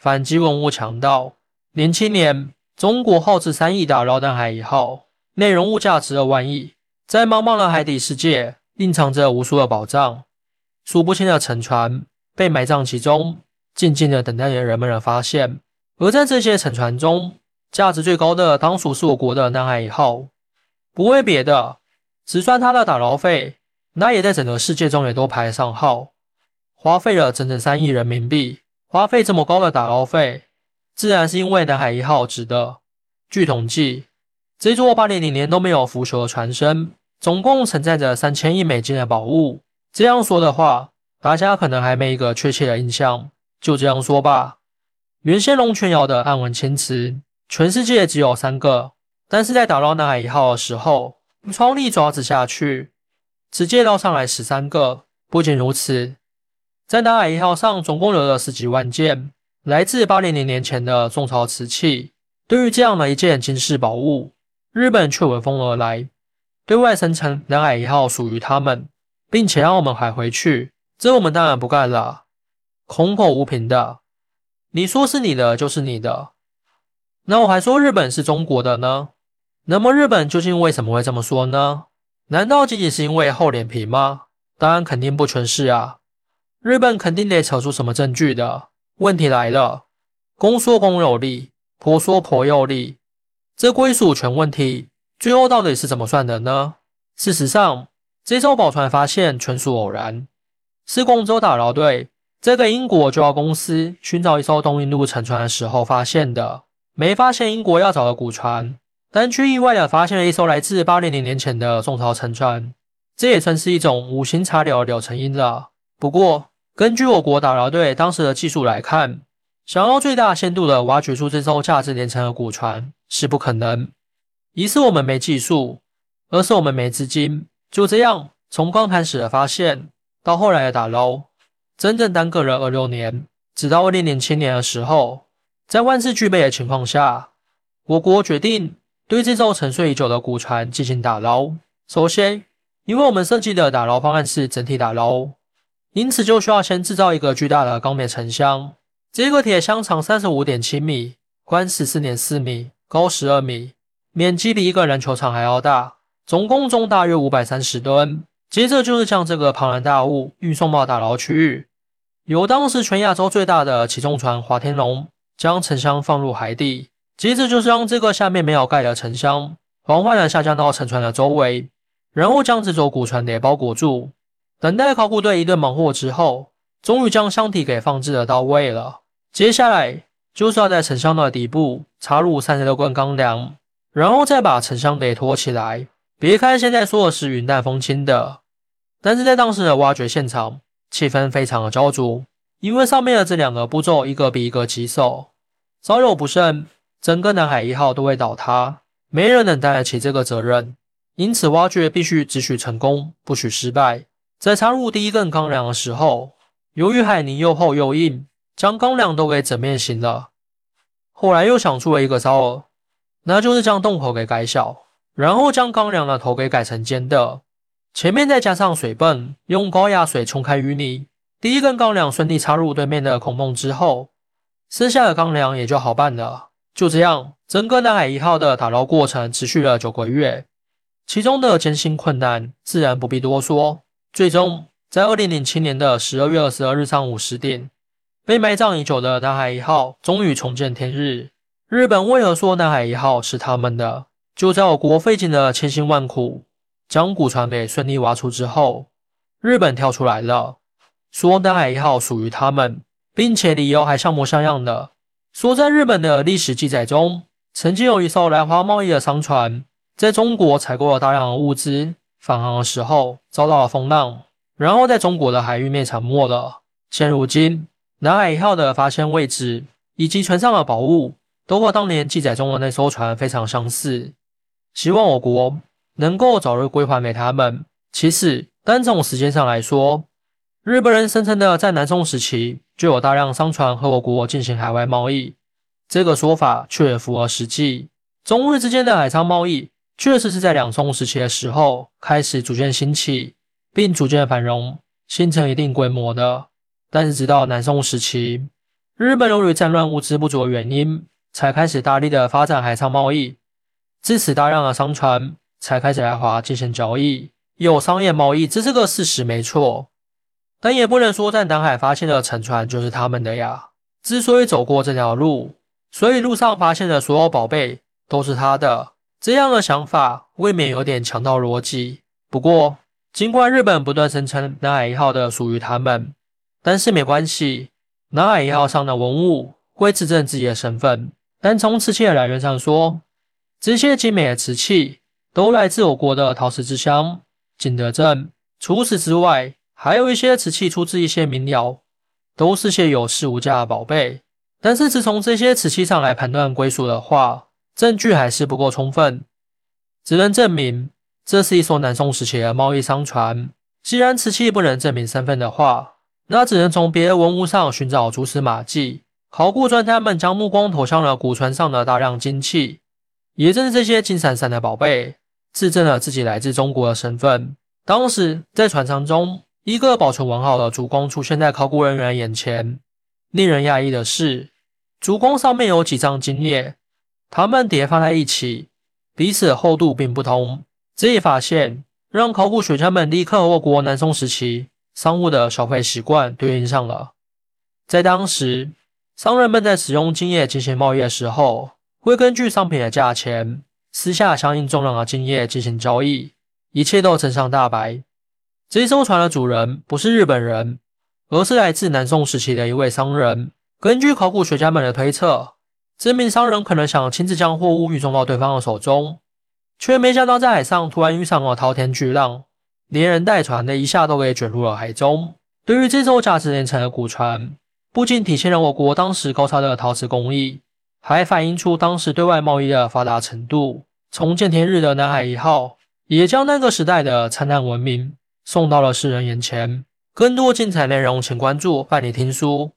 反击文物强盗。零七年，中国耗资三亿打捞南海一号，内容物价值二万亿，在茫茫的海底世界蕴藏着无数的宝藏，数不清的沉船被埋葬其中，静静的等待着人们的发现。而在这些沉船中，价值最高的当属是我国的南海一号。不为别的，只算它的打捞费，那也在整个世界中也都排上号，花费了整整三亿人民币。花费这么高的打捞费。自然是因为南海一号值得。据统计，这座八零零年都没有腐朽的船身，总共承载着三千亿美金的宝物。这样说的话，大家可能还没一个确切的印象。就这样说吧。原先龙泉窑的暗纹青瓷，全世界只有三个，但是在打捞南海一号的时候，创力爪子下去，直接捞上来十三个。不仅如此，在南海一号上总共留了十几万件。来自八零零年前的宋朝瓷器，对于这样的一件惊世宝物，日本却闻风而来，对外声称南海一号属于他们，并且让我们还回去。这我们当然不干了，空口无凭的。你说是你的就是你的，那我还说日本是中国的呢？那么日本究竟为什么会这么说呢？难道仅仅是因为厚脸皮吗？当然肯定不全是啊，日本肯定得扯出什么证据的。问题来了，公说公有理，婆说婆有理，这归属权问题最后到底是怎么算的呢？事实上，这艘宝船发现纯属偶然，是广州打捞队这个英国旧药公司寻找一艘东印度沉船的时候发现的，没发现英国要找的古船，但却意外的发现了一艘来自八零零年前的宋朝沉船，这也算是一种无心插柳柳成荫了。不过，根据我国打捞队当时的技术来看，想要最大限度的挖掘出这艘价值连城的古船是不可能。一是我们没技术，二是我们没资金。就这样，从刚开始的发现到后来的打捞，整整耽搁了二六年。直到二零零七年的时候，在万事俱备的情况下，我国决定对这艘沉睡已久的古船进行打捞。首先，因为我们设计的打捞方案是整体打捞。因此，就需要先制造一个巨大的钢铁沉箱。这个铁箱长三十五点七米，宽十四点四米，高十二米，面积比一个篮球场还要大，总共重大约五百三十吨。接着就是将这个庞然大物运送到打捞区域，由当时全亚洲最大的起重船华天龙将沉箱放入海底。接着就是让这个下面没有盖的沉箱缓缓的下降到沉船的周围，然后将这座古船给包裹住。等待考古队一顿忙活之后，终于将箱体给放置的到位了。接下来就是要在沉箱的底部插入三十六根钢梁，然后再把沉箱给托起来。别看现在说的是云淡风轻的，但是在当时的挖掘现场，气氛非常的焦灼，因为上面的这两个步骤一个比一个棘手，稍有不慎，整个南海一号都会倒塌，没人能担得起这个责任。因此，挖掘必须只许成功，不许失败。在插入第一根钢梁的时候，由于海泥又厚又硬，将钢梁都给整变形了。后来又想出了一个招儿，那就是将洞口给改小，然后将钢梁的头给改成尖的，前面再加上水泵，用高压水冲开淤泥。第一根钢梁顺利插入对面的孔洞之后，剩下的钢梁也就好办了。就这样，整个南海一号的打捞过程持续了九个月，其中的艰辛困难自然不必多说。最终，在二零零七年的十二月二十二日上午十点，被埋葬已久的南海一号终于重见天日。日本为何说南海一号是他们的？就在我国费尽了千辛万苦，将古船给顺利挖出之后，日本跳出来了，说南海一号属于他们，并且理由还像模像样的，说在日本的历史记载中，曾经有一艘来华贸易的商船，在中国采购了大量的物资。返航的时候遭到了风浪，然后在中国的海域内沉没了。现如今，南海一号的发现位置以及船上的宝物都和当年记载中的那艘船非常相似。希望我国能够早日归还给他们。其实，单从时间上来说，日本人声称的在南宋时期就有大量商船和我国进行海外贸易，这个说法却符合实际。中日之间的海上贸易。确实是在两宋时期的时候开始逐渐兴起，并逐渐繁荣，形成一定规模的。但是直到南宋时期，日本由于战乱物资不足的原因，才开始大力的发展海上贸易，自此大量的商船才开始来华进行交易，有商业贸易，这是个事实，没错。但也不能说在南海发现的沉船就是他们的呀。之所以走过这条路，所以路上发现的所有宝贝都是他的。这样的想法未免有点强盗逻辑。不过，尽管日本不断声称南海一号的属于他们，但是没关系，南海一号上的文物会自证自己的身份。但从瓷器的来源上说，这些精美的瓷器都来自我国的陶瓷之乡景德镇。除此之外，还有一些瓷器出自一些民窑，都是些有市无价的宝贝。但是，只从这些瓷器上来判断归属的话，证据还是不够充分，只能证明这是一艘南宋时期的贸易商船。既然瓷器不能证明身份的话，那只能从别的文物上寻找蛛丝马迹。考古专家们将目光投向了古船上的大量金器，也正是这些金闪闪的宝贝，自证了自己来自中国的身份。当时在船舱中，一个保存完好的烛光出现在考古人员眼前。令人讶异的是，烛光上面有几张金叶。它们叠放在一起，彼此厚度并不同。这一发现让考古学家们立刻和我国南宋时期商务的消费习惯对应上了。在当时，商人们在使用金叶进行贸易的时候，会根据商品的价钱，私下相应重量的金叶进行交易，一切都真相大白。这艘船的主人不是日本人，而是来自南宋时期的一位商人。根据考古学家们的推测。知名商人可能想亲自将货物运送到对方的手中，却没想到在海上突然遇上了滔天巨浪，连人带船的一下都给卷入了海中。对于这艘价值连城的古船，不仅体现了我国当时高超的陶瓷工艺，还反映出当时对外贸易的发达程度。从建天日的南海一号，也将那个时代的灿烂文明送到了世人眼前。更多精彩内容，请关注伴你听书。